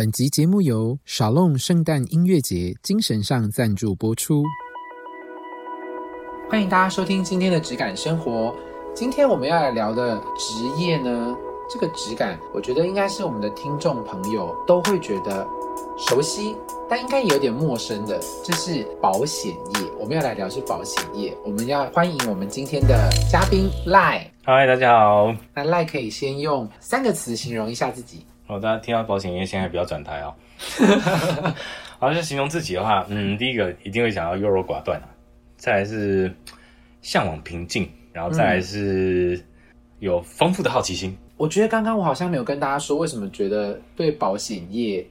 本集节目由少弄圣诞音乐节精神上赞助播出。欢迎大家收听今天的质感生活。今天我们要来聊的职业呢，这个质感，我觉得应该是我们的听众朋友都会觉得熟悉，但应该也有点陌生的，这是保险业。我们要来聊是保险业，我们要欢迎我们今天的嘉宾赖。嗨，大家好。那赖可以先用三个词形容一下自己。哦，大家听到保险业，现在不要转台哦。好，就形容自己的话，嗯，第一个一定会想要优柔寡断啊，再来是向往平静，然后再来是有丰富的好奇心。我觉得刚刚我好像没有跟大家说，为什么觉得对保险业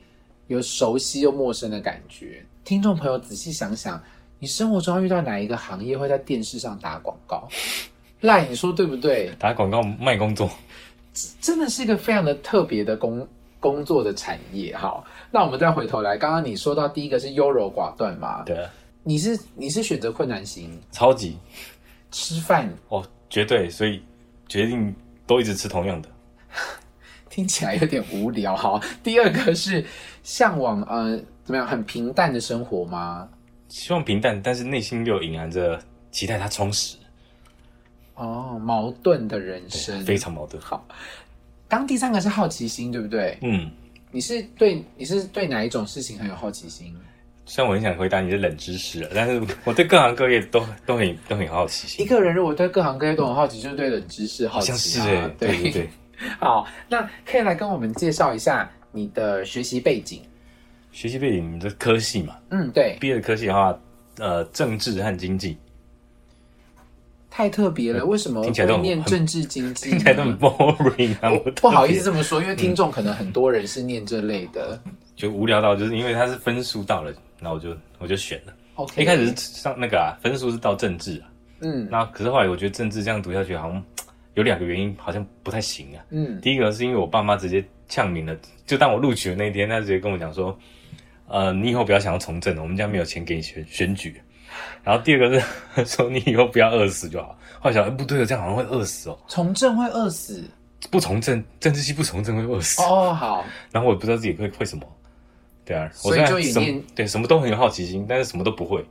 有熟悉又陌生的感觉。听众朋友仔细想想，你生活中遇到哪一个行业会在电视上打广告？赖，你说对不对？打广告卖工作，真的是一个非常的特别的工工作的产业。哈，那我们再回头来，刚刚你说到第一个是优柔寡断嘛？对，你是你是选择困难型，超级吃饭哦，绝对，所以决定都一直吃同样的，听起来有点无聊。哈，第二个是向往呃怎么样很平淡的生活吗？希望平淡，但是内心又隐含着期待它充实。哦，矛盾的人生，非常矛盾。好，刚第三个是好奇心，对不对？嗯，你是对你是对哪一种事情很有好奇心？虽然我很想回答你的冷知识，但是我对各行各业都都很都很好奇心。一个人如果对各行各业都很好奇，就是对冷知识好奇。像是哎，对对对。好，那可以来跟我们介绍一下你的学习背景。学习背景，你的科系嘛？嗯，对。毕业的科系的话，呃，政治和经济。太特别了，为什么会念政治经济？听起来都很 boring 啊！不好意思这么说，因为听众可能很多人是念这类的，就无聊到就是因为他是分数到了，那我就我就选了。OK，一开始是上那个啊，分数是到政治啊，嗯，那可是后来我觉得政治这样读下去好像有两个原因，好像不太行啊。嗯，第一个是因为我爸妈直接呛明了，就当我录取的那一天，他直接跟我讲说，呃，你以后不要想要从政了，我们家没有钱给你选选举。然后第二个是 说你以后不要饿死就好。后来想，哎，不对了，这样好像会饿死哦。从政会饿死？不从政，政治系不从政会饿死。哦，好。然后我不知道自己会会什么，对啊，所以就也念对什么都很有好奇心，但是什么都不会，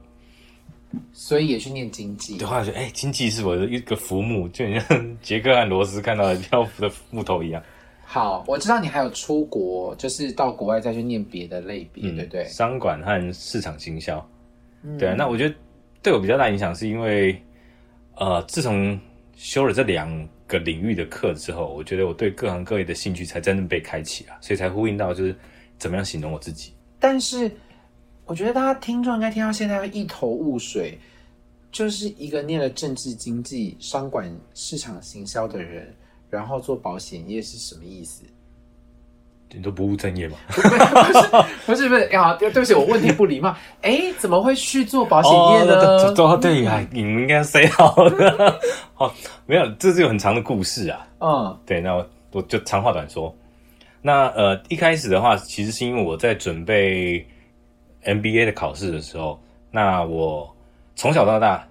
所以也去念经济。对，后来觉得，哎，经济是我的一个浮木，就像 杰克和罗斯看到的漂浮的木头一样。好，我知道你还有出国，就是到国外再去念别的类别，对不对？商管和市场行销。对啊，那我觉得对我比较大影响是因为，呃，自从修了这两个领域的课之后，我觉得我对各行各业的兴趣才真正被开启啊，所以才呼应到就是怎么样形容我自己。但是我觉得大家听众应该听到现在一头雾水，就是一个念了政治经济、商管、市场行销的人，然后做保险业是什么意思？你都不务正业吗？不是不是不是啊！对不起，我问题不礼貌。哎，怎么会去做保险业呢？哦，对呀，你们应该 say 好的。哦，没有，这是有很长的故事啊。嗯，对，那我我就长话短说。那呃，一开始的话，其实是因为我在准备 MBA 的考试的时候，那我从小到大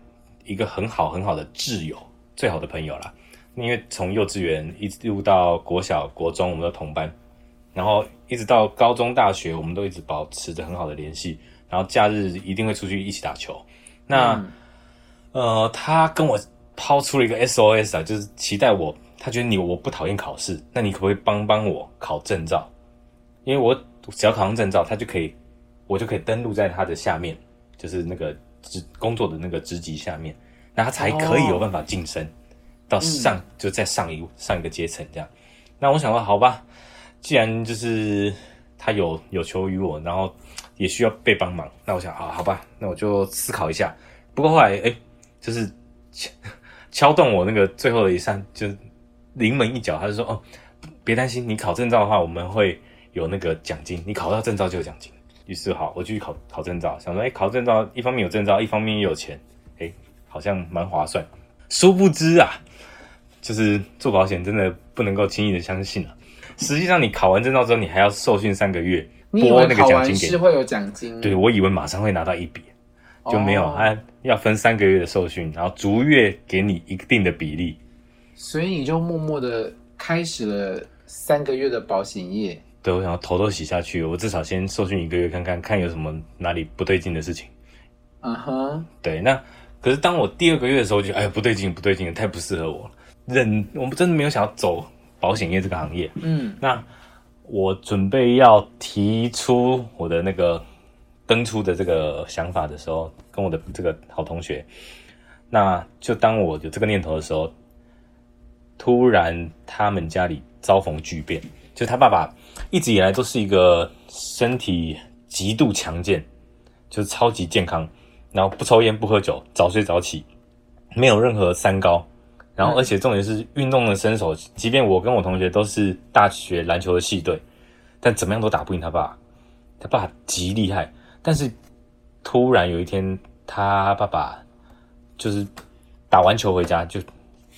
一个很好很好的挚友，最好的朋友啦。因为从幼稚园一路到国小、国中，我们的同班。然后一直到高中、大学，我们都一直保持着很好的联系。然后假日一定会出去一起打球。那呃，他跟我抛出了一个 SOS 啊，就是期待我，他觉得你我不讨厌考试，那你可不可以帮帮我考证照？因为我只要考上证照，他就可以，我就可以登录在他的下面，就是那个职工作的那个职级下面，那他才可以有办法晋升到上，就再上一上一个阶层这样。那我想说，好吧。既然就是他有有求于我，然后也需要被帮忙，那我想啊，好吧，那我就思考一下。不过后来，哎，就是敲敲动我那个最后的一扇，就是临门一脚，他就说：“哦，别担心，你考证照的话，我们会有那个奖金，你考到证照就有奖金。”于是好，我就去考考证照，想说：“哎，考证照一方面有证照，一方面也有钱，哎，好像蛮划算。”殊不知啊，就是做保险真的不能够轻易的相信啊。实际上，你考完证照之后，你还要受训三个月，拨那个奖金给是会有奖金。对，我以为马上会拿到一笔，就没有，还要分三个月的受训，然后逐月给你一定的比例。所以你就默默的开始了三个月的保险业。对我想要头都洗下去，我至少先受训一个月，看看看有什么哪里不对劲的事情。嗯哼，对，那可是当我第二个月的时候，就哎不对劲，不对劲，太不适合我了。忍，我们真的没有想要走保险业这个行业。嗯，那我准备要提出我的那个登出的这个想法的时候，跟我的这个好同学，那就当我有这个念头的时候，突然他们家里遭逢巨变，就他爸爸一直以来都是一个身体极度强健，就是超级健康，然后不抽烟不喝酒，早睡早起，没有任何三高。然后，而且重点是运动的身手，即便我跟我同学都是大学篮球的系队，但怎么样都打不赢他爸。他爸极厉害，但是突然有一天，他爸爸就是打完球回家，就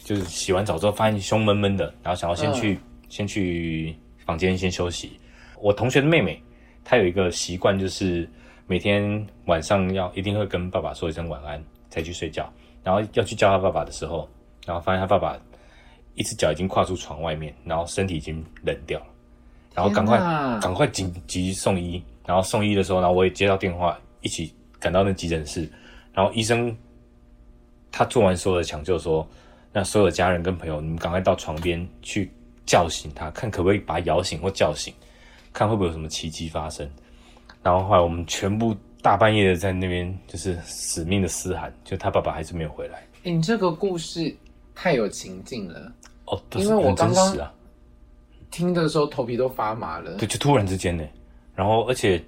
就是洗完澡之后，发现胸闷闷的，然后想要先去先去房间先休息。我同学的妹妹，她有一个习惯，就是每天晚上要一定会跟爸爸说一声晚安才去睡觉，然后要去叫他爸爸的时候。然后发现他爸爸一只脚已经跨出床外面，然后身体已经冷掉了，然后赶快赶快紧急送医。然后送医的时候，然后我也接到电话，一起赶到那急诊室。然后医生他做完所有的抢救，说让所有的家人跟朋友，你们赶快到床边去叫醒他，看可不可以把他摇醒或叫醒，看会不会有什么奇迹发生。然后后来我们全部大半夜的在那边就是死命的嘶喊，就他爸爸还是没有回来。你这个故事。太有情境了哦，因为我刚刚听的时候头皮都发麻了。对，就突然之间呢，然后而且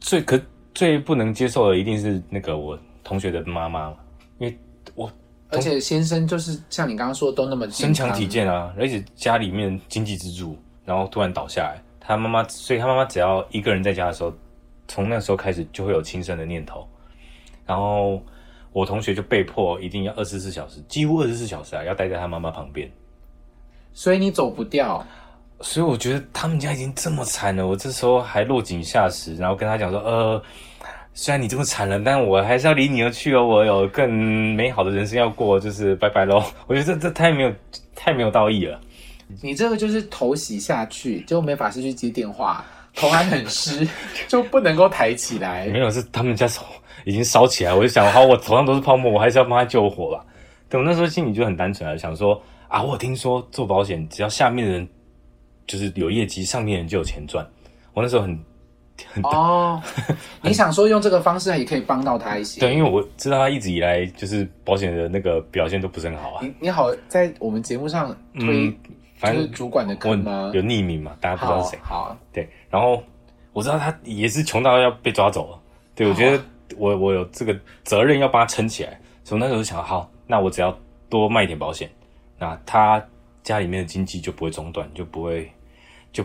最可最不能接受的一定是那个我同学的妈妈，因为我而且先生就是像你刚刚说的都那么身强体健啊，而且家里面经济支柱，然后突然倒下来，他妈妈，所以他妈妈只要一个人在家的时候，从那时候开始就会有轻生的念头，然后。我同学就被迫一定要二十四小时，几乎二十四小时啊，要待在他妈妈旁边。所以你走不掉。所以我觉得他们家已经这么惨了，我这时候还落井下石，然后跟他讲说：“呃，虽然你这么惨了，但我还是要离你而去哦，我有更美好的人生要过，就是拜拜喽。”我觉得这这太没有太没有道义了。你这个就是头洗下去，就没法是去接电话，头还很湿，就不能够抬起来。没有，是他们家手。已经烧起来，我就想，好，我头上都是泡沫，我还是要帮他救火吧。对我那时候心里就很单纯啊，想说啊，我听说做保险，只要下面的人就是有业绩，上面人就有钱赚。我那时候很很哦，你想说用这个方式也可以帮到他一些？对，因为我知道他一直以来就是保险的那个表现都不是很好啊。你你好，在我们节目上推，反正主管的坑吗？有匿名嘛，大家不知道是谁。好，对，然后我知道他也是穷到要被抓走了。对我觉得。我我有这个责任要帮他撑起来，所以那时候想，好，那我只要多卖一点保险，那他家里面的经济就不会中断，就不会就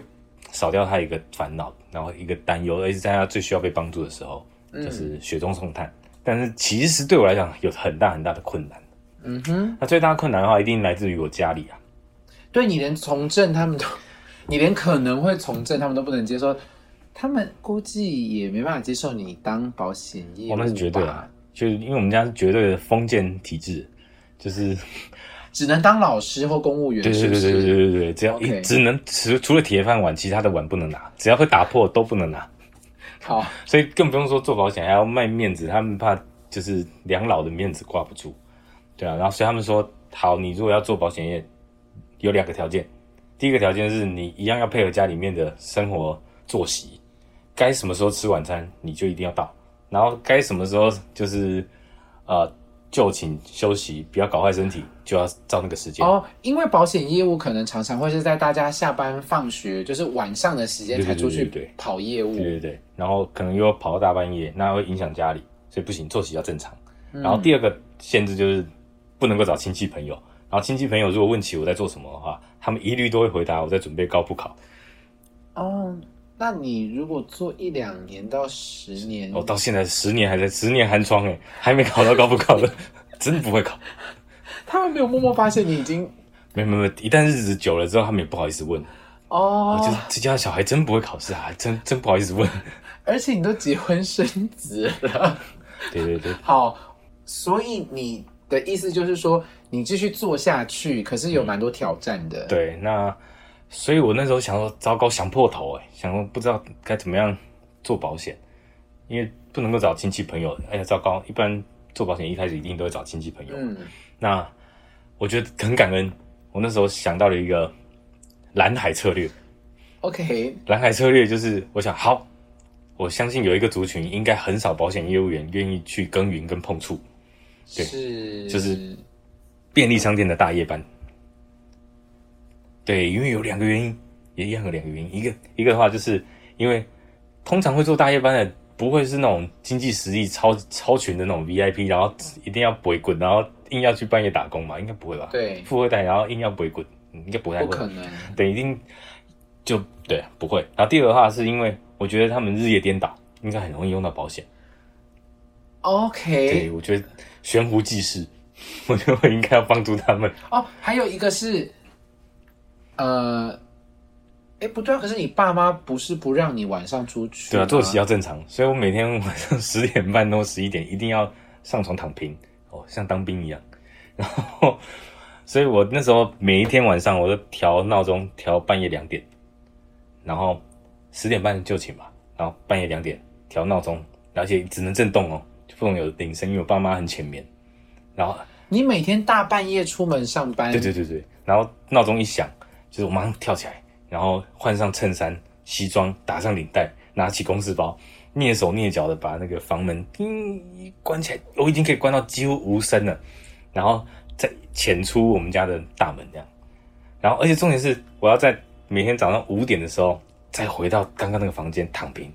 少掉他一个烦恼，然后一个担忧，而且在他最需要被帮助的时候，就是雪中送炭。但是其实对我来讲有很大很大的困难。嗯哼，那最大的困难的话，一定来自于我家里啊。对你连从政他们都，你连可能会从政他们都不能接受。他们估计也没办法接受你当保险业我们是绝对啊，就是因为我们家是绝对的封建体制，就是只能当老师或公务员。对对对对对对对，只要只能除除了铁饭碗，其他的碗不能拿，只要会打破都不能拿。好，所以更不用说做保险还要卖面子，他们怕就是两老的面子挂不住。对啊，然后所以他们说，好，你如果要做保险业，有两个条件，第一个条件是你一样要配合家里面的生活作息。该什么时候吃晚餐，你就一定要到。然后该什么时候就是，呃，就寝休息，不要搞坏身体，就要照那个时间。哦，因为保险业务可能常常会是在大家下班放学，就是晚上的时间才出去跑业务。对对对。然后可能又要跑到大半夜，那会影响家里，所以不行，作息要正常。然后第二个限制就是不能够找亲戚朋友。然后亲戚朋友如果问起我在做什么的话，他们一律都会回答我在准备高普考。哦。那你如果做一两年到十年，哦，到现在十年还在十年寒窗哎，还没考到高不考的，真不会考。他们没有默默发现你已经，没有没有，一旦日子久了之后，他们也不好意思问。哦，就是这家小孩真不会考试啊，真真不好意思问。而且你都结婚生子了，对对对。好，所以你的意思就是说，你继续做下去，可是有蛮多挑战的。对，那。所以我那时候想说，糟糕，想破头哎，想说不知道该怎么样做保险，因为不能够找亲戚朋友。哎呀，糟糕！一般做保险一开始一定都会找亲戚朋友。嗯，那我觉得很感恩，我那时候想到了一个蓝海策略。OK，蓝海策略就是我想，好，我相信有一个族群应该很少保险业务员愿意去耕耘跟碰触。对，是就是便利商店的大夜班。对，因为有两个原因，也一样有两个原因。一个一个的话，就是因为通常会做大夜班的，不会是那种经济实力超超群的那种 VIP，然后一定要鬼滚，然后硬要去半夜打工嘛，应该不会吧？对，富二代然后硬要鬼滚，应该不太会。不可能。对，一定就对，不会。然后第二个话，是因为我觉得他们日夜颠倒，应该很容易用到保险。OK。对，我觉得悬壶济世，我觉得我应该要帮助他们。哦，还有一个是。呃，哎，不对啊！可是你爸妈不是不让你晚上出去？对啊，作息要正常，所以我每天晚上十点半到十一点一定要上床躺平哦，像当兵一样。然后，所以我那时候每一天晚上我都调闹钟调半夜两点，然后十点半就寝嘛，然后半夜两点调闹钟，而且只能震动哦，就不能有铃声，因为我爸妈很浅眠。然后你每天大半夜出门上班？对对对对，然后闹钟一响。就是我马上跳起来，然后换上衬衫、西装，打上领带，拿起公事包，蹑手蹑脚的把那个房门叮关起来。我已经可以关到几乎无声了，然后再潜出我们家的大门这样。然后，而且重点是，我要在每天早上五点的时候再回到刚刚那个房间躺平，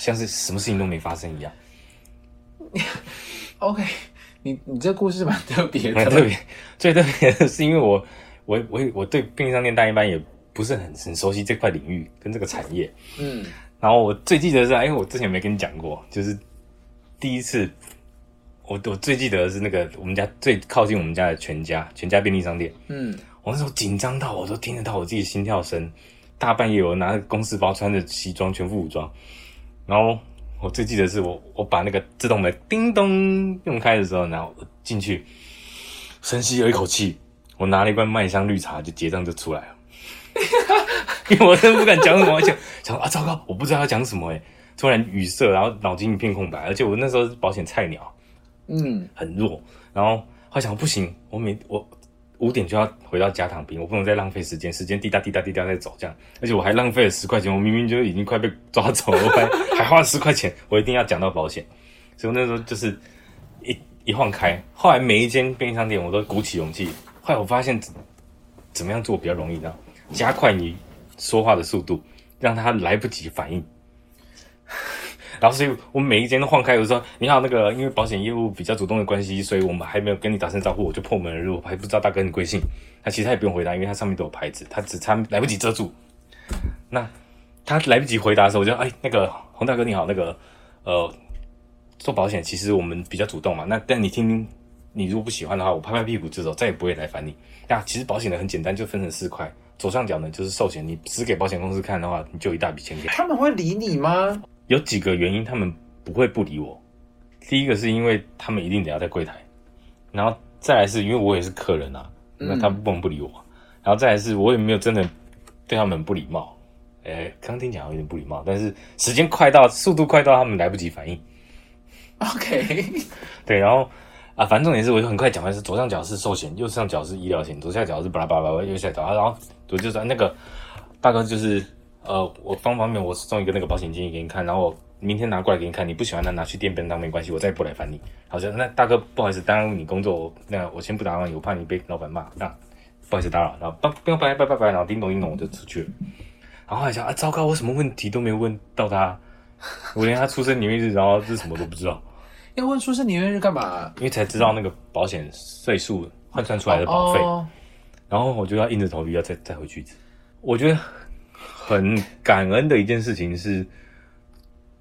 像是什么事情都没发生一样。OK，你你这故事蛮特别的，蛮特别。最特别的是因为我。我我我对便利商店大一般也不是很很熟悉这块领域跟这个产业，嗯，然后我最记得是，因为我之前没跟你讲过，就是第一次，我我最记得是那个我们家最靠近我们家的全家全家便利商店，嗯，我那时候紧张到我都听得到我自己心跳声，大半夜我拿着公司包，穿着西装，全副武装，然后我最记得是我我把那个自动门叮咚用开的时候，然后进去深吸了一口气。我拿了一罐麦香绿茶，就结账就出来了，因为我真的不敢讲什么，想想啊，糟糕，我不知道要讲什么哎，突然语塞，然后脑筋一片空白，而且我那时候是保险菜鸟，嗯，很弱，然后后来想不行，我每我五点就要回到家躺平，我不能再浪费时间，时间滴答滴答滴答在走这样，而且我还浪费了十块钱，我明明就已经快被抓走了，我还 还花了十块钱，我一定要讲到保险，所以那时候就是一一晃开，后来每一间便利商店我都鼓起勇气。后来我发现，怎么样做比较容易呢？加快你说话的速度，让他来不及反应。然后，所以我们每一间都晃开，我说：“你好，那个因为保险业务比较主动的关系，所以我们还没有跟你打声招呼，我就破门而入，还不知道大哥你贵姓。”他其实他也不用回答，因为他上面都有牌子，他只差来不及遮住。那他来不及回答的时候，我就：“哎，那个洪大哥你好，那个呃，做保险其实我们比较主动嘛。那但你听听。”你如果不喜欢的话，我拍拍屁股就走，再也不会来烦你。那，其实保险的很简单，就分成四块。左上角呢就是寿险，你只给保险公司看的话，你就一大笔钱给。他们会理你吗？有几个原因，他们不会不理我。第一个是因为他们一定得要在柜台，然后再来是因为我也是客人啊，那他不能不理我。然后再来是我也没有真的对他们不礼貌。哎，刚听讲有点不礼貌，但是时间快到，速度快到，他们来不及反应。OK，对，然后。啊，反正重点是，我就很快讲完是左上角是寿险，右上角是医疗险，左下角是巴拉巴拉巴拉，右下角啊，然后我就说那个大哥就是呃，我方方面我送一个那个保险建议给你看，然后我明天拿过来给你看，你不喜欢的拿去店边当没关系，我再也不来烦你。好像那大哥不好意思耽误你工作，那我先不打扰你，我怕你被老板骂，那不好意思打扰，然后拜拜拜拜拜拜，然后叮咚叮咚我就出去了。然后还想啊，糟糕，我什么问题都没有问到他，我连他出生年月日，然后是什么都不知道。要问出生年月日干嘛？因为才知道那个保险岁数换算出来的保费，然后我就要硬着头皮要再再回去一次。我觉得很感恩的一件事情是，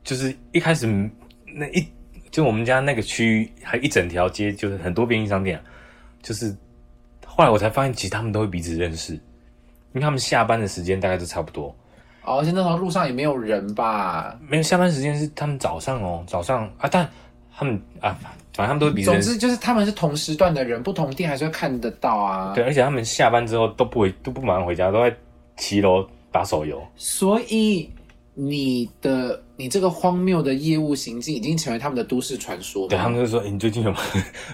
就是一开始那一就我们家那个区域还一整条街，就是很多便利商店，就是后来我才发现，其实他们都会彼此认识，因为他们下班的时间大概都差不多。哦，而且那条路上也没有人吧？没有，下班时间是他们早上哦，早上啊，但。他们啊，反正他们都是比总之就是他们是同时段的人，不同店还是会看得到啊。对，而且他们下班之后都不回，都不马上回家，都在骑楼打手游。所以你的你这个荒谬的业务行径已经成为他们的都市传说。对他们就说：“你最近有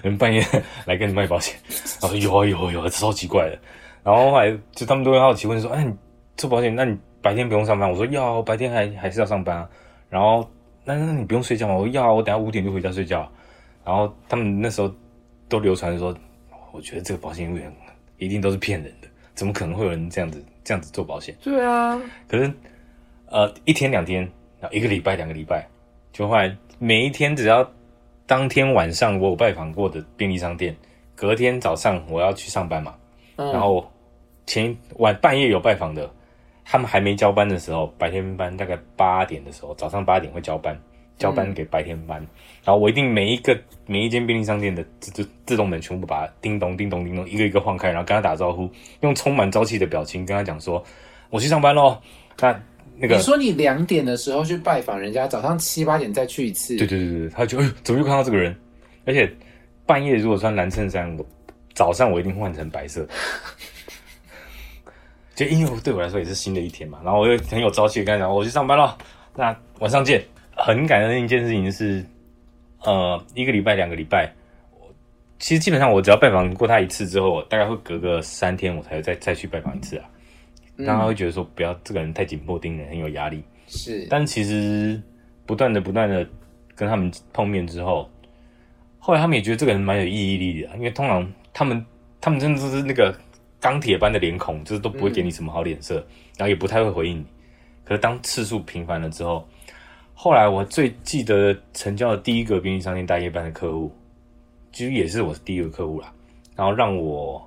人半夜 来跟你卖保险？”然后有啊有啊有啊，超奇怪的。然后后来就他们都会好奇问说：“哎，你做保险，那你白天不用上班？”我说：“要，白天还还是要上班。”啊。”然后那那你不用睡觉吗？我要，我等下五点就回家睡觉。然后他们那时候都流传说：“我觉得这个保险业务员一定都是骗人的，怎么可能会有人这样子这样子做保险？”对啊，可是呃一天两天，然后一个礼拜两个礼拜，就后来每一天只要当天晚上我有拜访过的便利商店，隔天早上我要去上班嘛，然后。前晚半夜有拜访的，他们还没交班的时候，白天班大概八点的时候，早上八点会交班，交班给白天班。然后我一定每一个每一间便利商店的自自自动门全部把它叮咚叮咚叮咚一个一个晃开，然后跟他打招呼，用充满朝气的表情跟他讲说：“我去上班喽。”那那个你说你两点的时候去拜访人家，早上七八点再去一次。对对对对，他就哎，怎么又看到这个人？而且半夜如果穿蓝衬衫，我早上我一定换成白色。就因为对我来说也是新的一天嘛，然后我就很有朝气的跟他讲，我去上班了，那晚上见。很感恩的一件事情是，呃，一个礼拜、两个礼拜，我其实基本上我只要拜访过他一次之后，大概会隔个三天我才再再去拜访一次啊。让他会觉得说，不要这个人太紧迫盯人，很有压力。是，但其实不断的、不断的跟他们碰面之后，后来他们也觉得这个人蛮有意义力的，因为通常他们他们真的是那个。钢铁般的脸孔，就是都不会给你什么好脸色，然后也不太会回应你。可是当次数频繁了之后，后来我最记得成交的第一个便利商店大夜班的客户，其实也是我第一个客户啦。然后让我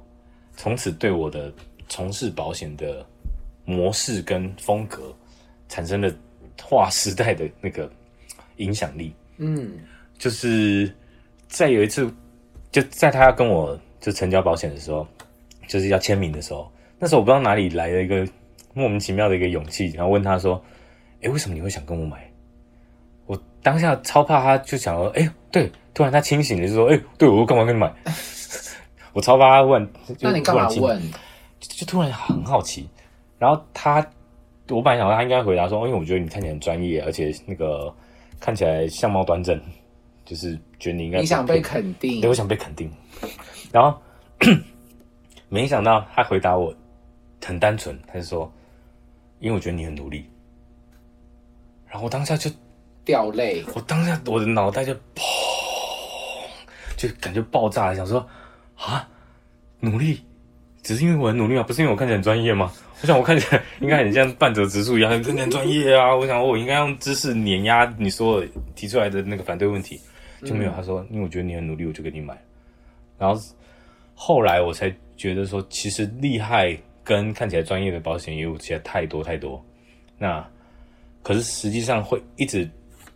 从此对我的从事保险的模式跟风格产生了划时代的那个影响力。嗯，就是在有一次，就在他要跟我就成交保险的时候。就是要签名的时候，那时候我不知道哪里来了一个莫名其妙的一个勇气，然后问他说：“哎，为什么你会想跟我买？”我当下超怕，他就想说：“哎，对。”突然他清醒了，就说：“哎，对我干嘛跟你买？” 我超怕他问，那你干嘛问？就突然很好奇。然后他，我本来想他应该回答说：“因为我觉得你看起来很专业，而且那个看起来相貌端正，就是觉得你应该你想被肯定，对，我想被肯定。”然后。没想到他回答我很单纯，他就说：“因为我觉得你很努力。”然后我当下就掉泪，我当下我的脑袋就砰，就感觉爆炸了，想说：“啊，努力只是因为我很努力吗？不是因为我看起来很专业吗？我想我看起来应该很像半泽直树一样，很很专业啊！我想我应该用知识碾压你所有提出来的那个反对问题，就没有。他说：因为我觉得你很努力，我就给你买。然后后来我才。觉得说，其实厉害跟看起来专业的保险业务其实太多太多，那可是实际上会一直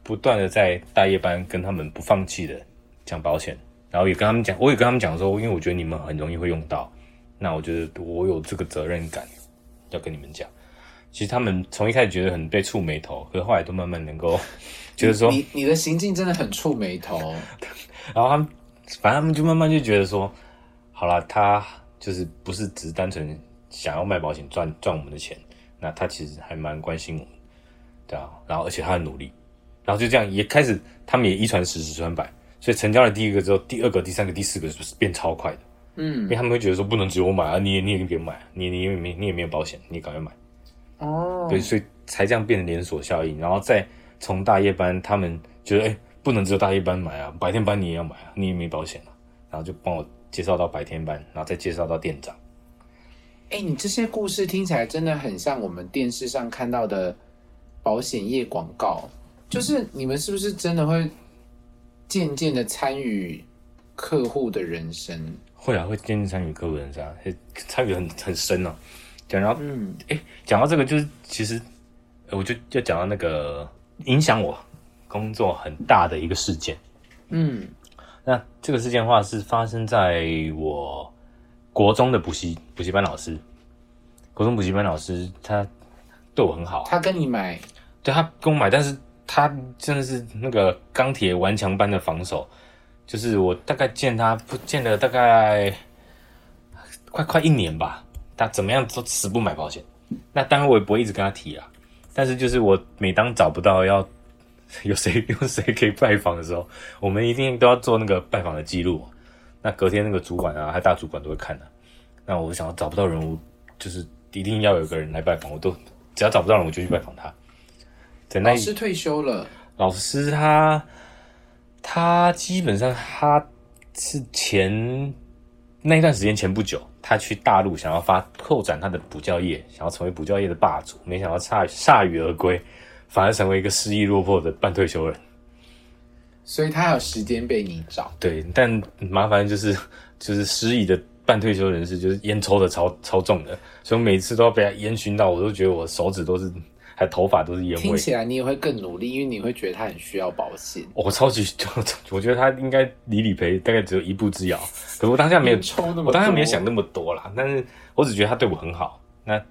不断的在大夜班跟他们不放弃的讲保险，然后也跟他们讲，我也跟他们讲说，因为我觉得你们很容易会用到，那我觉得我有这个责任感要跟你们讲。其实他们从一开始觉得很被触眉头，可是后来都慢慢能够就是说，你你的行径真的很触眉头，然后他们反正他们就慢慢就觉得说，好了，他。就是不是只是单纯想要卖保险赚赚我们的钱，那他其实还蛮关心我们，对啊，然后而且他很努力，然后就这样也开始，他们也一传十，十传百，所以成交了第一个之后，第二个、第三个、第四个是变超快的，嗯，因为他们会觉得说不能只有我买啊，你也你也别买，你你也没你也没有保险，你赶快买，哦，对，所以才这样变成连锁效应，然后再从大夜班，他们觉得哎，不能只有大夜班买啊，白天班你也要买啊，你也没保险啊，然后就帮我。介绍到白天班，然后再介绍到店长。哎，你这些故事听起来真的很像我们电视上看到的保险业广告。就是你们是不是真的会渐渐的参与客户的人生？会啊，会渐渐参与客户人生，参与很很深哦。讲到嗯，哎，讲到这个，就是其实我就就讲到那个影响我工作很大的一个事件。嗯。那这个事件的话是发生在我国中的补习补习班老师，国中补习班老师他对我很好，他跟你买，对他跟我买，但是他真的是那个钢铁顽强般的防守，就是我大概见他不见了大概快快一年吧，他怎么样都死不买保险，那当然我也不会一直跟他提啊，但是就是我每当找不到要有谁 有谁可以拜访的时候，我们一定都要做那个拜访的记录。那隔天那个主管啊，还大主管都会看的。那我想要找不到人，我就是一定要有个人来拜访，我都只要找不到人，我就去拜访他。老师退休了，老师他他基本上他是前那一段时间前不久，他去大陆想要发拓展他的补教业，想要成为补教业的霸主，没想到铩铩羽而归，反而成为一个失意落魄的半退休人。所以他有时间被你找。对，但麻烦就是 就是失意的。半退休人士就是烟抽的超超重的，所以每次都要被他烟熏到，我都觉得我手指都是，还头发都是烟味。听起来你也会更努力，因为你会觉得他很需要保险。我超级，我觉得他应该离理赔大概只有一步之遥。可是我当下没有抽那么，我当下没有想那么多啦。但是我只觉得他对我很好。那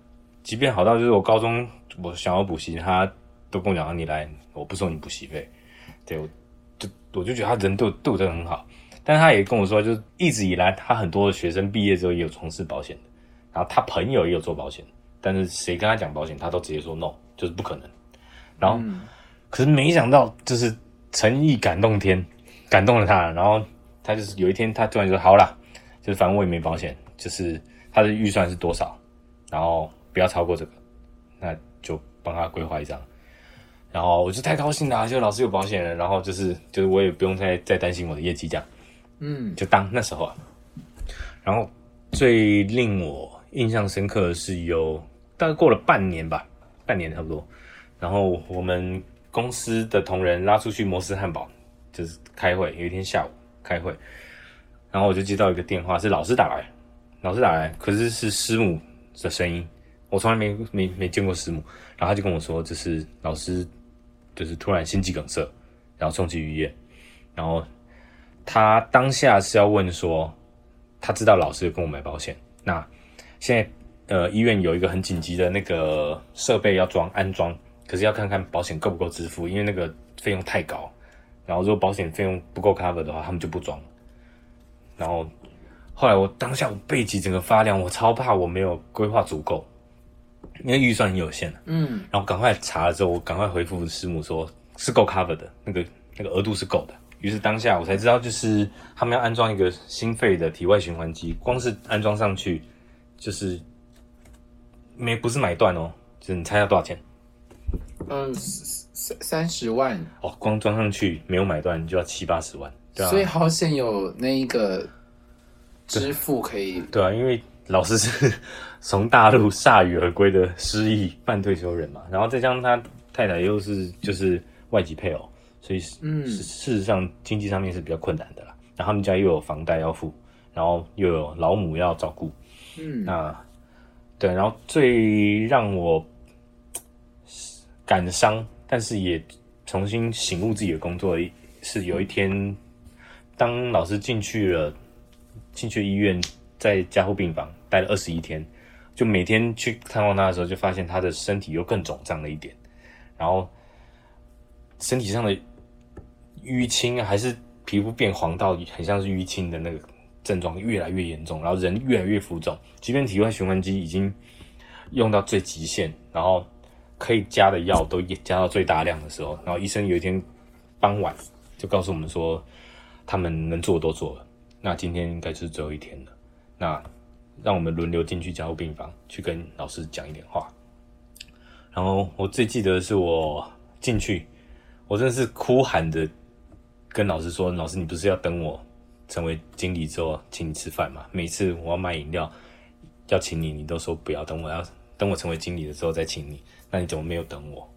即便好到就是我高中我想要补习，他都跟我讲你来，我不收你补习费。对，我就我就觉得他人对对我真的很好。但他也跟我说，就是一直以来，他很多的学生毕业之后也有从事保险的，然后他朋友也有做保险，但是谁跟他讲保险，他都直接说 no，就是不可能。然后，可是没想到，就是诚意感动天，感动了他，然后他就是有一天，他突然说好了，就是反正我也没保险，就是他的预算是多少，然后不要超过这个，那就帮他规划一张。然后我就太高兴了，就老师有保险了，然后就是就是我也不用再再担心我的业绩这样。嗯，就当那时候啊，然后最令我印象深刻的是，有大概过了半年吧，半年差不多，然后我们公司的同仁拉出去摩斯汉堡，就是开会。有一天下午开会，然后我就接到一个电话，是老师打来，老师打来，可是是师母的声音，我从来没没没见过师母，然后他就跟我说，这是老师，就是突然心肌梗塞，然后送去医院，然后。他当下是要问说，他知道老师跟我买保险，那现在呃医院有一个很紧急的那个设备要装安装，可是要看看保险够不够支付，因为那个费用太高，然后如果保险费用不够 cover 的话，他们就不装。然后后来我当下我背脊整个发凉，我超怕我没有规划足够，因为预算很有限嗯，然后赶快查了之后，我赶快回复师母说，是够 cover 的，那个那个额度是够的。于是当下我才知道，就是他们要安装一个心肺的体外循环机，光是安装上去，就是没不是买断哦，就是你猜要多少钱？嗯，三三十万哦，光装上去没有买断就要七八十万，对啊。所以好险有那一个支付可以，对啊，因为老师是从大陆铩羽而归的失意半退休人嘛，然后再加上他太太又是就是外籍配偶。所以，嗯，事实上经济上面是比较困难的啦。然后他们家又有房贷要付，然后又有老母要照顾，嗯，那对，然后最让我感伤，但是也重新醒悟自己的工作，是有一天，当老师进去了，进去医院，在加护病房待了二十一天，就每天去看望他的时候，就发现他的身体又更肿胀了一点，然后身体上的。淤青还是皮肤变黄到很像是淤青的那个症状越来越严重，然后人越来越浮肿。即便体外循环机已经用到最极限，然后可以加的药都加到最大量的时候，然后医生有一天傍晚就告诉我们说，他们能做都做了，那今天应该是最后一天了。那让我们轮流进去加护病房去跟老师讲一点话。然后我最记得的是我进去，我真的是哭喊着。跟老师说，老师，你不是要等我成为经理之后请你吃饭吗？每次我要买饮料要请你，你都说不要等我，要等我成为经理的时候再请你。那你怎么没有等我？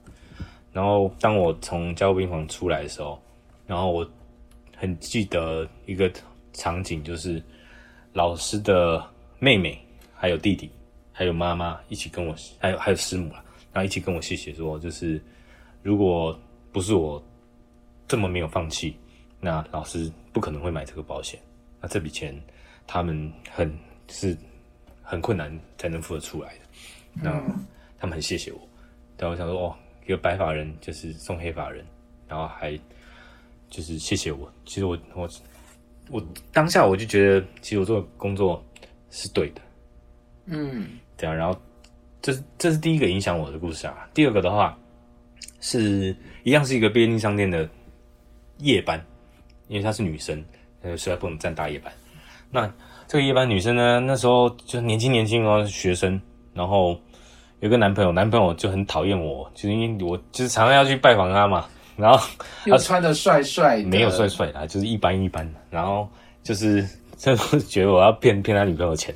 然后当我从加护病房出来的时候，然后我很记得一个场景，就是老师的妹妹、还有弟弟、还有妈妈一起跟我，还有还有师母啊，然后一起跟我谢谢说，就是如果不是我这么没有放弃。那老师不可能会买这个保险，那这笔钱他们很是很困难才能付得出来的。那他们很谢谢我，但我想说，哦，一个白发人就是送黑发人，然后还就是谢谢我。其实我我我当下我就觉得，其实我做工作是对的。嗯，对啊。然后这是这是第一个影响我的故事啊。第二个的话，是一样是一个便利商店的夜班，因为她是女生，呃，实在不能站大夜班。那这个夜班女生呢，那时候就年轻年轻哦，学生，然后有个男朋友，男朋友就很讨厌我，就是因为我就是常常要去拜访他嘛，然后他穿的帅帅，没有帅帅的，就是一般一般的，然后就是真的觉得我要骗骗他女朋友钱，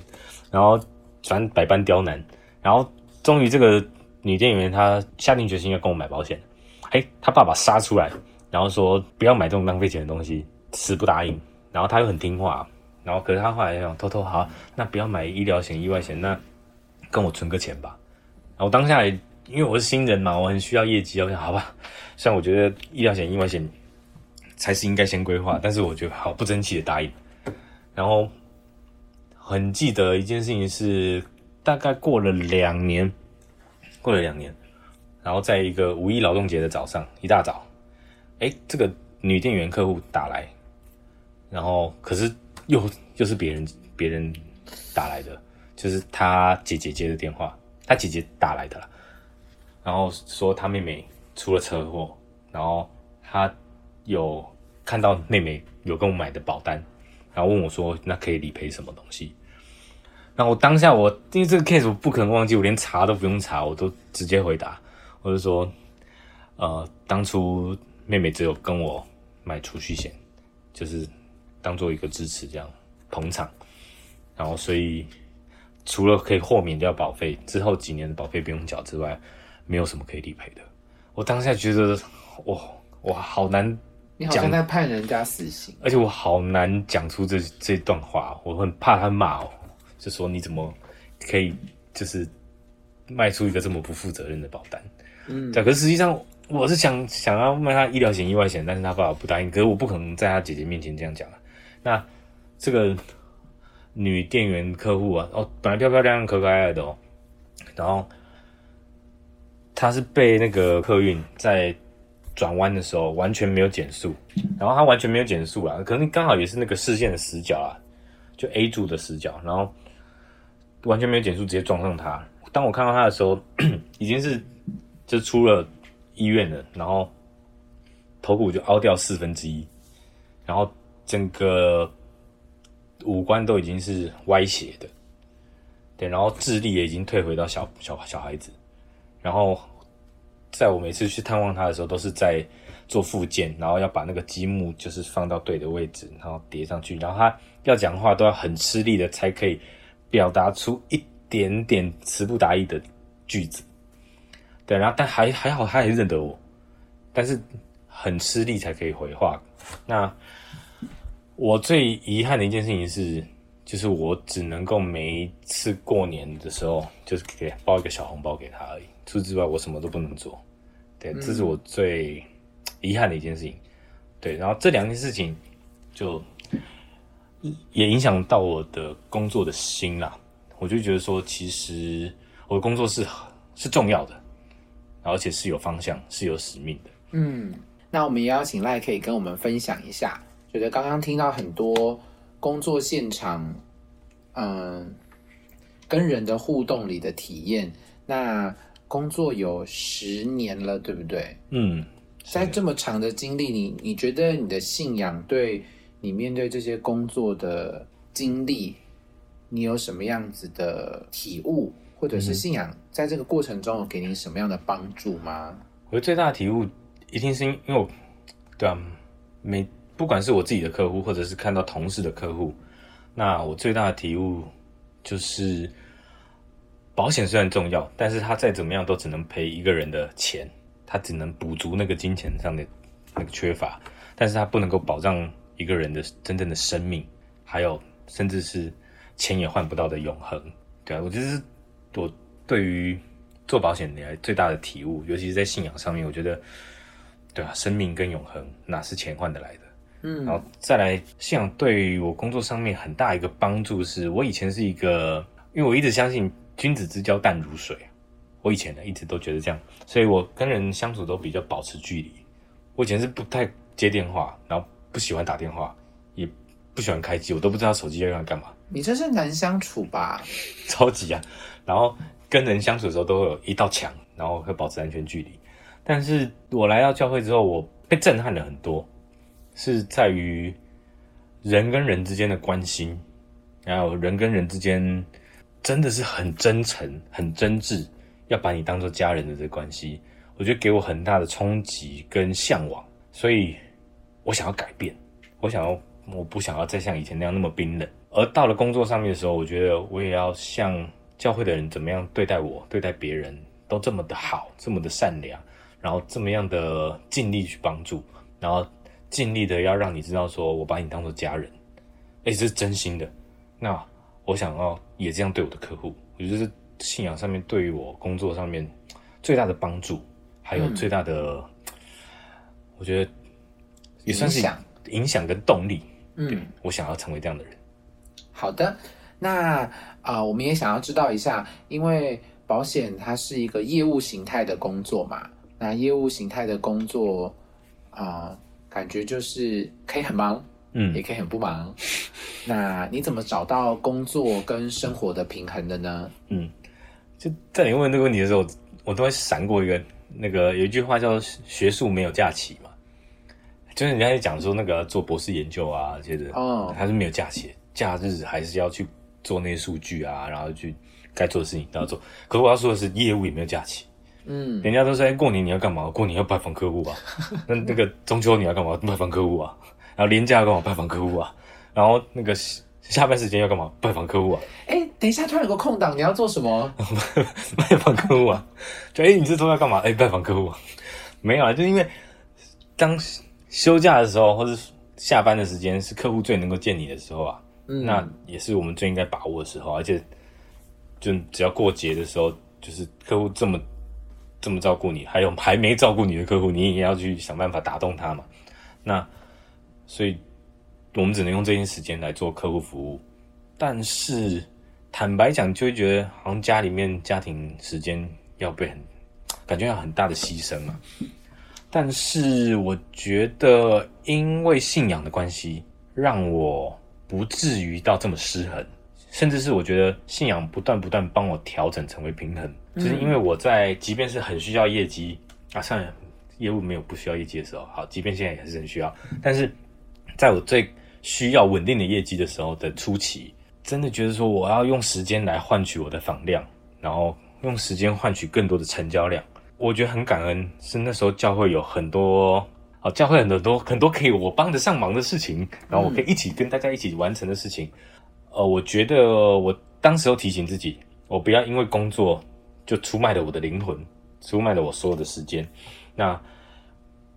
然后反正百般刁难，然后终于这个女店员她下定决心要跟我买保险，哎，他爸爸杀出来，然后说不要买这种浪费钱的东西，死不答应，然后他又很听话。然后，可是他后来想偷偷好，那不要买医疗险、意外险，那跟我存个钱吧。然后当下，因为我是新人嘛，我很需要业绩，我想好吧。虽然我觉得医疗险、意外险才是应该先规划，但是我觉得好不争气的答应。然后很记得一件事情是，大概过了两年，过了两年，然后在一个五一劳动节的早上，一大早，哎，这个女店员客户打来，然后可是。又又是别人别人打来的，就是他姐姐接的电话，他姐姐打来的啦，然后说他妹妹出了车祸，然后他有看到妹妹有跟我买的保单，然后问我说那可以理赔什么东西？那我当下我因为这个 case 我不可能忘记，我连查都不用查，我都直接回答，我就说呃当初妹妹只有跟我买储蓄险，就是。当做一个支持，这样捧场，然后所以除了可以豁免掉保费，之后几年的保费不用缴之外，没有什么可以理赔的。我当下觉得，哇哇，好难，你好像在判人家死刑，而且我好难讲出这这段话，我很怕他骂我，就说你怎么可以就是卖出一个这么不负责任的保单？嗯，对，可是实际上。我是想想要卖他医疗险、意外险，但是他爸爸不答应。可是我不可能在他姐姐面前这样讲啊。那这个女店员客户啊，哦，本来漂漂亮亮、可可爱爱的哦，然后她是被那个客运在转弯的时候完全没有减速，然后他完全没有减速啊，可能刚好也是那个视线的死角啊，就 A 柱的死角，然后完全没有减速，直接撞上他。当我看到他的时候，已经是就出了。医院了，然后头骨就凹掉四分之一，然后整个五官都已经是歪斜的，对，然后智力也已经退回到小小小孩子，然后在我每次去探望他的时候，都是在做复健，然后要把那个积木就是放到对的位置，然后叠上去，然后他要讲话都要很吃力的才可以表达出一点点词不达意的句子。对，然后但还还好，他还认得我，但是很吃力才可以回话。那我最遗憾的一件事情是，就是我只能够每一次过年的时候，就是给包一个小红包给他而已。除此之外，我什么都不能做。对，这是我最遗憾的一件事情。对，然后这两件事情就也影响到我的工作的心啦。我就觉得说，其实我的工作是是重要的。而且是有方向、是有使命的。嗯，那我们也邀请赖可以跟我们分享一下，觉得刚刚听到很多工作现场，嗯，跟人的互动里的体验。那工作有十年了，对不对？嗯，在这么长的经历，你你觉得你的信仰对你面对这些工作的经历，你有什么样子的体悟？或者是信仰，在这个过程中有给你什么样的帮助吗？我最大的体悟，一定是因为我，对啊，每不管是我自己的客户，或者是看到同事的客户，那我最大的体悟就是，保险虽然重要，但是它再怎么样都只能赔一个人的钱，它只能补足那个金钱上的那个缺乏，但是它不能够保障一个人的真正的生命，还有甚至是钱也换不到的永恒。对啊，我觉得。我对于做保险以来最大的体悟，尤其是在信仰上面，我觉得，对啊，生命跟永恒哪是钱换得来的？嗯，然后再来信仰对于我工作上面很大一个帮助，是我以前是一个，因为我一直相信君子之交淡如水，我以前呢一直都觉得这样，所以我跟人相处都比较保持距离。我以前是不太接电话，然后不喜欢打电话，也不喜欢开机，我都不知道手机要用来干嘛。你这是难相处吧？超级啊！然后跟人相处的时候都会有一道墙，然后会保持安全距离。但是我来到教会之后，我被震撼了很多，是在于人跟人之间的关心，还有人跟人之间真的是很真诚、很真挚，要把你当做家人的这关系，我觉得给我很大的冲击跟向往，所以我想要改变，我想要，我不想要再像以前那样那么冰冷。而到了工作上面的时候，我觉得我也要像教会的人怎么样对待我、对待别人，都这么的好，这么的善良。然后这么样的尽力去帮助，然后尽力的要让你知道说，我把你当做家人，哎，这是真心的。那我想要也这样对我的客户，我觉得是信仰上面对于我工作上面最大的帮助，还有最大的，我觉得也算是影响跟动力。嗯，我想要成为这样的人。好的，那啊，我们也想要知道一下，因为保险它是一个业务形态的工作嘛。那业务形态的工作啊，感觉就是可以很忙，嗯，也可以很不忙。那你怎么找到工作跟生活的平衡的呢？嗯，就在你问这个问题的时候，我都会闪过一个那个有一句话叫“学术没有假期”嘛，就是人家在讲说那个做博士研究啊，接着哦，他是没有假期，假日还是要去做那些数据啊，然后去该做的事情都要做。可是我要说的是，业务也没有假期。嗯，人家都说过年你要干嘛？过年要拜访客户啊。那那个中秋你要干嘛？拜访客户啊。然后年假要干嘛？拜访客户啊。然后那个下班时间要干嘛？拜访客户啊。哎，等一下，突然有个空档，你要做什么？拜访客户啊。就哎，你这周要干嘛？哎，拜访客户啊。没有啊，就因为当休假的时候，或者下班的时间是客户最能够见你的时候啊。嗯。那也是我们最应该把握的时候，而且就只要过节的时候，就是客户这么。这么照顾你，还有还没照顾你的客户，你也要去想办法打动他嘛？那所以，我们只能用这些时间来做客户服务。但是坦白讲，就会觉得好像家里面家庭时间要被很感觉要很大的牺牲嘛。但是我觉得，因为信仰的关系，让我不至于到这么失衡。甚至是我觉得信仰不断不断帮我调整成为平衡，就是因为我在即便是很需要业绩啊，算了，业务没有不需要业绩的时候，好，即便现在也是很需要，但是在我最需要稳定的业绩的时候的初期，真的觉得说我要用时间来换取我的访量，然后用时间换取更多的成交量，我觉得很感恩，是那时候教会有很多啊，教会很多多很多可以我帮得上忙的事情，然后我可以一起跟大家一起完成的事情。呃，我觉得我当时候提醒自己，我不要因为工作就出卖了我的灵魂，出卖了我所有的时间。那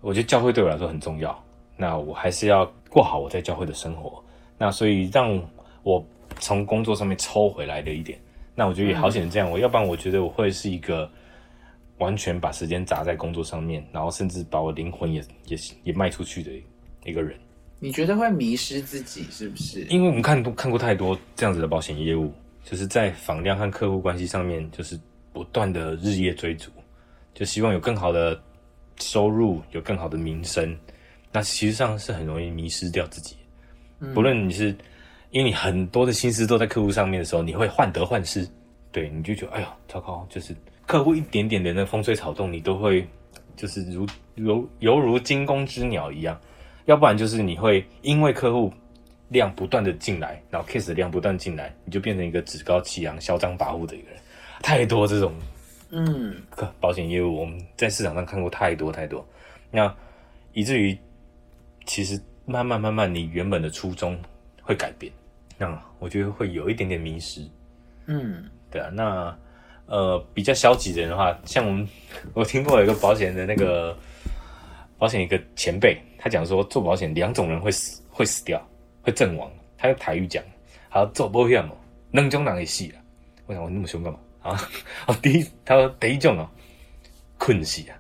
我觉得教会对我来说很重要，那我还是要过好我在教会的生活。那所以让我从工作上面抽回来的一点。那我觉得也好险这样，我要不然我觉得我会是一个完全把时间砸在工作上面，然后甚至把我灵魂也也也卖出去的一个人。你觉得会迷失自己是不是？因为我们看都看过太多这样子的保险业务，就是在访量和客户关系上面，就是不断的日夜追逐，就希望有更好的收入，有更好的名声。那其实上是很容易迷失掉自己。不论你是因为你很多的心思都在客户上面的时候，你会患得患失，对，你就觉得哎呦糟糕，就是客户一点点的那风吹草动，你都会就是如如犹如惊弓之鸟一样。要不然就是你会因为客户量不断的进来，然后 case 量不断进来，你就变成一个趾高气扬、嚣张跋扈的一个人。太多这种，嗯，保险业务我们在市场上看过太多太多，那以至于其实慢慢慢慢，你原本的初衷会改变，那我觉得会有一点点迷失。嗯，对啊，那呃比较消极的人的话，像我们我听过有一个保险的那个保险一个前辈。他讲说做保险两种人会死会死掉会阵亡，他用台语讲，好做保险哦，两种人会死啊。我想我那么凶干嘛啊？哦，第一他说第一种哦，困死啊，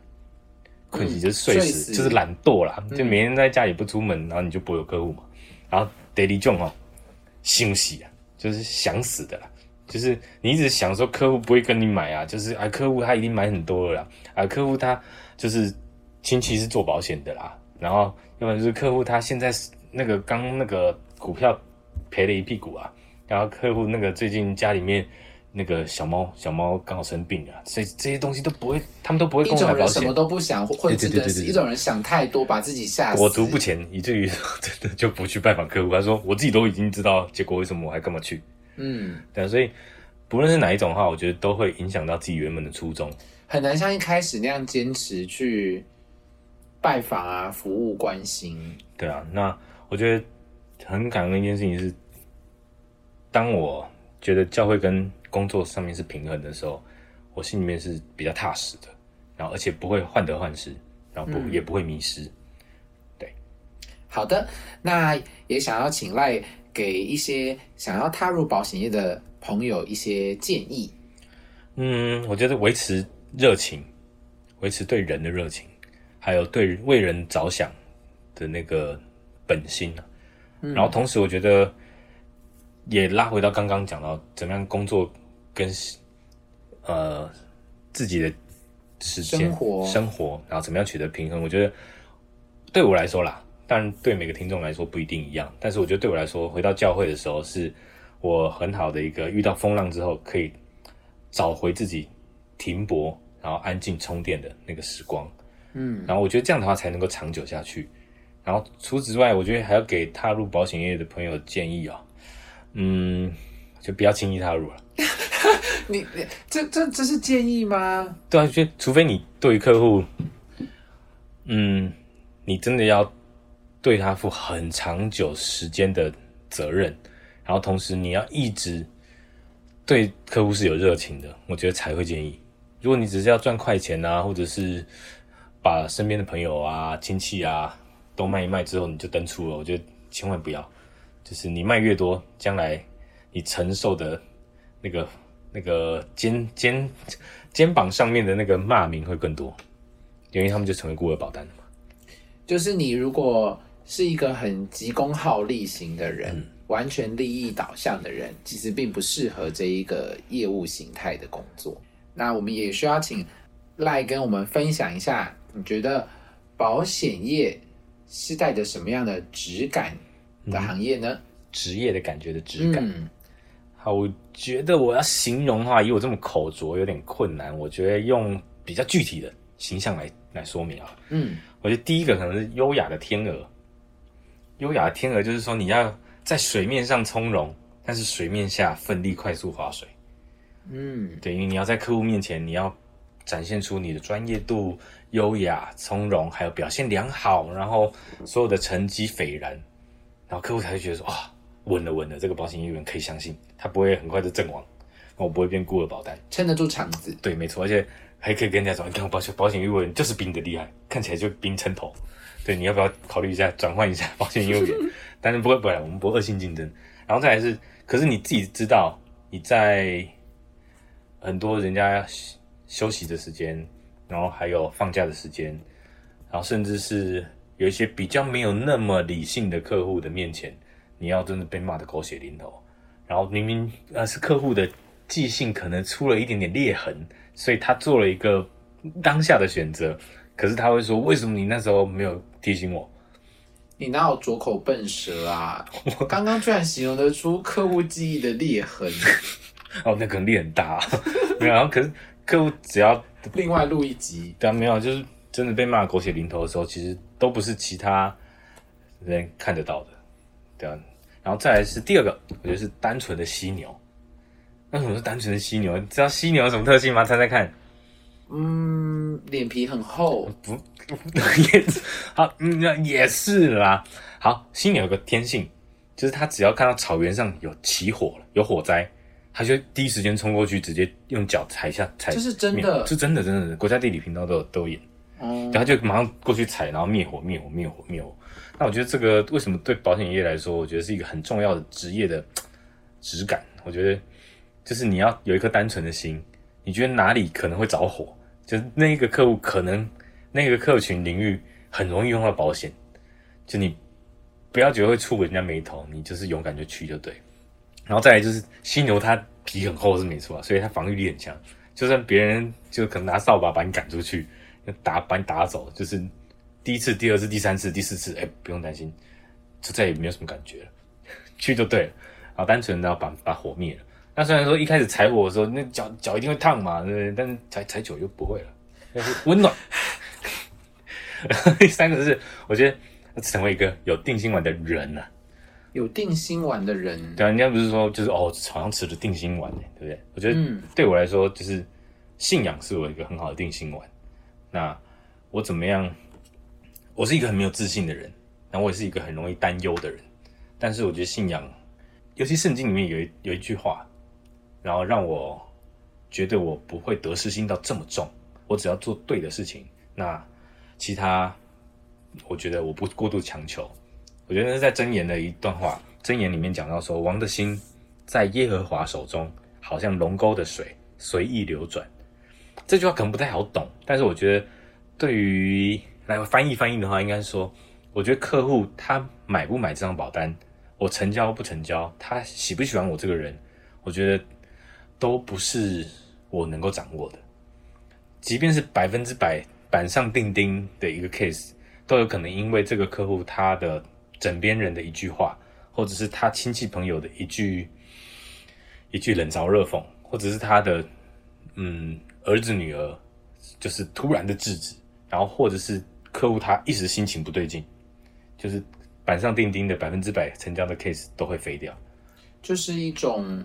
困死就是睡死，就是懒惰啦，就每天在家里不出门，然后你就不会有客户嘛。然后第二种哦，休息啊，就是想死的啦，就是你一直想说客户不会跟你买啊，就是啊客户他已经买很多了啦，啊客户他就是亲戚是做保险的啦。然后，要不然就是客户他现在那个刚那个股票赔了一屁股啊，然后客户那个最近家里面那个小猫小猫刚好生病了，所以这些东西都不会，他们都不会。一种人什么都不想，或者是一种人想太多，把自己吓死，我足不前，以至于真的就不去拜访客户。他说：“我自己都已经知道结果，为什么我还干嘛去？”嗯，对啊，所以不论是哪一种话，我觉得都会影响到自己原本的初衷。很难像一开始那样坚持去拜访啊，服务关心。对啊，那我觉得很感恩的一件事情是，当我觉得教会跟工作上面是平衡的时候，我心里面是比较踏实的，然后而且不会患得患失，然后不也不会迷失。对，好的，那也想要请赖给一些想要踏入保险业的朋友一些建议。嗯，我觉得维持热情，维持对人的热情，还有对为人着想的那个本心然后同时，我觉得也拉回到刚刚讲到怎么样工作。跟呃自己的时间生活，然后怎么样取得平衡？我觉得对我来说啦，当然对每个听众来说不一定一样。但是我觉得对我来说，回到教会的时候，是我很好的一个遇到风浪之后可以找回自己停泊，然后安静充电的那个时光。嗯，然后我觉得这样的话才能够长久下去。然后除此之外，我觉得还要给踏入保险业的朋友建议啊，嗯，就不要轻易踏入了。你你这这这是建议吗？对啊，就除非你对于客户，嗯，你真的要对他负很长久时间的责任，然后同时你要一直对客户是有热情的，我觉得才会建议。如果你只是要赚快钱啊，或者是把身边的朋友啊、亲戚啊都卖一卖之后你就登出了，我觉得千万不要。就是你卖越多，将来你承受的那个。那个肩肩肩膀上面的那个骂名会更多，因为他们就成为孤儿保单了嘛。就是你如果是一个很急功好利型的人，完全利益导向的人，其实并不适合这一个业务形态的工作。那我们也需要请赖跟我们分享一下，你觉得保险业是带着什么样的质感的行业呢？职业的感觉的质感。好，我觉得我要形容的话，以我这么口拙有点困难。我觉得用比较具体的形象来来说明啊。嗯，我觉得第一个可能是优雅的天鹅。优雅的天鹅就是说你要在水面上从容，但是水面下奋力快速划水。嗯，对，因为你要在客户面前，你要展现出你的专业度、优雅、从容，还有表现良好，然后所有的成绩斐然，然后客户才会觉得说哇。稳了稳了，这个保险业务员可以相信，他不会很快就阵亡，我不会变孤儿保单，撑得住场子。对，没错，而且还可以跟人家说，你看保险保险业务员就是比你的厉害，看起来就比你撑头。对，你要不要考虑一下转换一下保险业务员？但是不会不会，我们不恶性竞争。然后再来是，可是你自己知道，你在很多人家休息的时间，然后还有放假的时间，然后甚至是有一些比较没有那么理性的客户的面前。你要真的被骂的狗血淋头，然后明明呃是客户的记性可能出了一点点裂痕，所以他做了一个当下的选择，可是他会说为什么你那时候没有提醒我？你哪有拙口笨舌啊？我刚刚居然形容得出客户记忆的裂痕，哦，那可能裂很大，没有，然后可是客户只要另外录一集，对啊，没有，就是真的被骂狗血淋头的时候，其实都不是其他人看得到的。对啊，然后再来是第二个，我觉得是单纯的犀牛。那什么是单纯的犀牛？你知道犀牛有什么特性吗？猜猜看。嗯，脸皮很厚。不，也好，嗯，也是啦。好，犀牛有个天性，就是它只要看到草原上有起火了，有火灾，它就第一时间冲过去，直接用脚踩下踩。这是真的，是真的，真的。国家地理频道都有都演。哦。然后就马上过去踩，然后灭火，灭火，灭火，灭火。那我觉得这个为什么对保险业来说，我觉得是一个很重要的职业的质感。我觉得就是你要有一颗单纯的心，你觉得哪里可能会着火，就是那一个客户可能那个客群领域很容易用到保险，就你不要觉得会触人家眉头，你就是勇敢就去就对。然后再来就是犀牛，它皮很厚是没错，所以它防御力很强，就算别人就可能拿扫把把你赶出去，打把你打走，就是。第一次、第二次、第三次、第四次，哎，不用担心，就再也没有什么感觉了，去就对了。然后单纯的要把把火灭了，那虽然说一开始踩火的时候，那脚脚一定会烫嘛，对不对？但是踩踩久就不会了，温暖。第三个是，我觉得成为一个有定心丸的人啊。有定心丸的人，对啊，人家不是说就是哦，好像吃了定心丸呢，对不对？我觉得对我来说，就是信仰是我一个很好的定心丸。那我怎么样？我是一个很没有自信的人，那我也是一个很容易担忧的人。但是我觉得信仰，尤其圣经里面有一有一句话，然后让我觉得我不会得失心到这么重。我只要做对的事情，那其他我觉得我不过度强求。我觉得是在箴言的一段话，箴言里面讲到说，王的心在耶和华手中，好像龙沟的水随意流转。这句话可能不太好懂，但是我觉得对于来翻译翻译的话，应该是说，我觉得客户他买不买这张保单，我成交不成交，他喜不喜欢我这个人，我觉得都不是我能够掌握的。即便是百分之百板上钉钉的一个 case，都有可能因为这个客户他的。枕边人的一句话，或者是他亲戚朋友的一句一句冷嘲热讽，或者是他的嗯儿子女儿，就是突然的制止，然后或者是客户他一时心情不对劲，就是板上钉钉的百分之百成交的 case 都会飞掉，就是一种。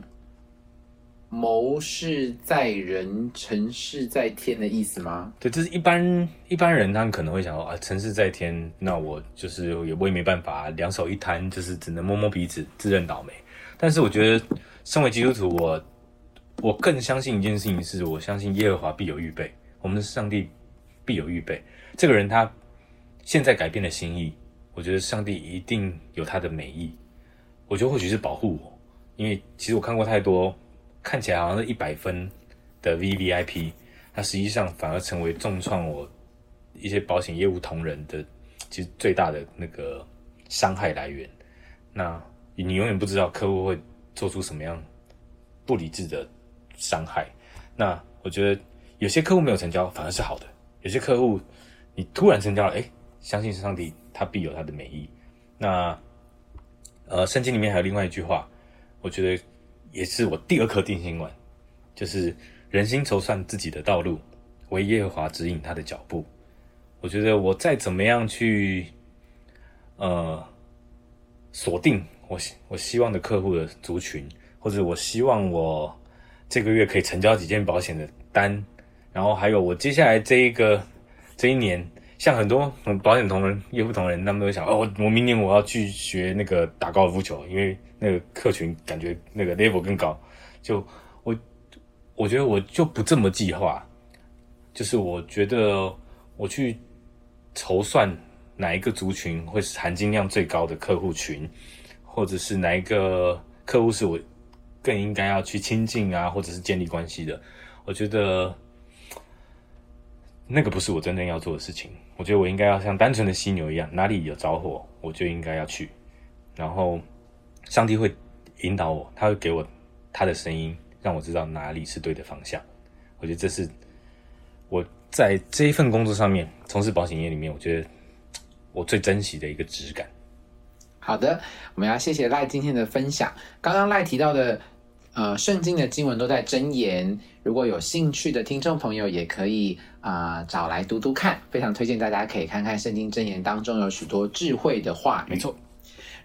谋事在人，成事在天的意思吗？对，这是一般一般人，他们可能会想说啊，成事在天，那我就是也我也没办法，两手一摊，就是只能摸摸鼻子，自认倒霉。但是我觉得，身为基督徒，我我更相信一件事情，是我相信耶和华必有预备，我们的上帝必有预备。这个人他现在改变了心意，我觉得上帝一定有他的美意。我觉得或许是保护我，因为其实我看过太多。看起来好像是一百分的 V V I P，它实际上反而成为重创我一些保险业务同仁的，其实最大的那个伤害来源。那你永远不知道客户会做出什么样不理智的伤害。那我觉得有些客户没有成交反而是好的，有些客户你突然成交了，哎，相信上帝他必有他的美意。那呃，圣经里面还有另外一句话，我觉得。也是我第二颗定心丸，就是人心筹算自己的道路，为耶和华指引他的脚步。我觉得我再怎么样去，呃，锁定我我希望的客户的族群，或者我希望我这个月可以成交几件保险的单，然后还有我接下来这一个这一年。像很多保险同仁、业务同仁，他们都会想：哦，我我明年我要去学那个打高尔夫球，因为那个客群感觉那个 level 更高。就我，我觉得我就不这么计划，就是我觉得我去筹算哪一个族群会是含金量最高的客户群，或者是哪一个客户是我更应该要去亲近啊，或者是建立关系的。我觉得那个不是我真正要做的事情。我觉得我应该要像单纯的犀牛一样，哪里有着火，我就应该要去。然后，上帝会引导我，他会给我他的声音，让我知道哪里是对的方向。我觉得这是我在这一份工作上面从事保险业里面，我觉得我最珍惜的一个质感。好的，我们要谢谢赖今天的分享。刚刚赖提到的。呃，圣经的经文都在箴言，如果有兴趣的听众朋友，也可以啊找来读读看。非常推荐大家可以看看圣经箴言当中有许多智慧的话没错，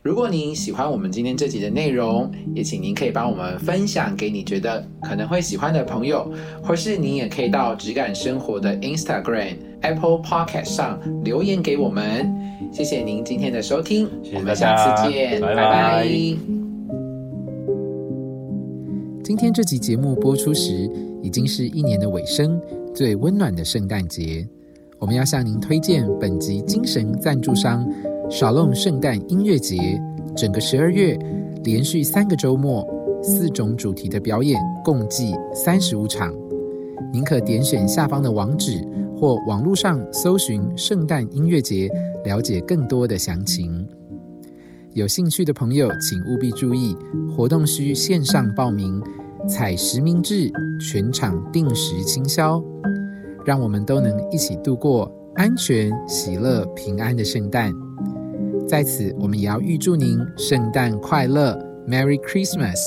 如果您喜欢我们今天这集的内容，也请您可以帮我们分享给你觉得可能会喜欢的朋友，或是您也可以到质感生活的 Instagram、Apple Podcast 上留言给我们。谢谢您今天的收听，我们下次见，拜拜。今天这集节目播出时，已经是一年的尾声，最温暖的圣诞节。我们要向您推荐本集精神赞助商——少弄圣诞音乐节。整个十二月，连续三个周末，四种主题的表演，共计三十五场。您可点选下方的网址，或网络上搜寻“圣诞音乐节”，了解更多的详情。有兴趣的朋友，请务必注意，活动需线上报名，采实名制，全场定时清销，让我们都能一起度过安全、喜乐、平安的圣诞。在此，我们也要预祝您圣诞快乐，Merry Christmas！